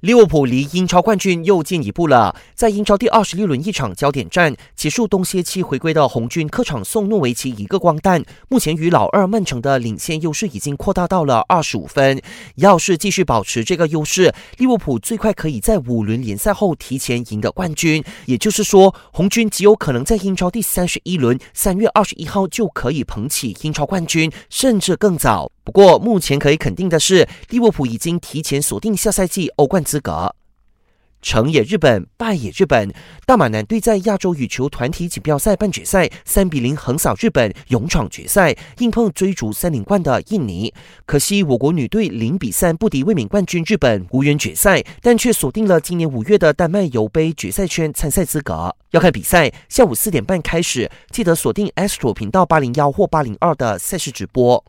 利物浦离英超冠军又进一步了。在英超第二十六轮一场焦点战结束，冬歇期回归的红军客场送诺维奇一个光蛋，目前与老二曼城的领先优势已经扩大到了二十五分。要是继续保持这个优势，利物浦最快可以在五轮联赛后提前赢得冠军。也就是说，红军极有可能在英超第三十一轮三月二十一号就可以捧起英超冠军，甚至更早。不过，目前可以肯定的是，利物浦已经提前锁定下赛季欧冠资格。成也日本，败也日本。大马男队在亚洲羽球团体锦标赛半决赛三比零横扫日本，勇闯决赛，硬碰追逐三连冠的印尼。可惜我国女队零比三不敌卫冕冠军日本，无缘决赛，但却锁定了今年五月的丹麦尤杯决赛圈参赛资格。要看比赛，下午四点半开始，记得锁定 Astro 频道八零幺或八零二的赛事直播。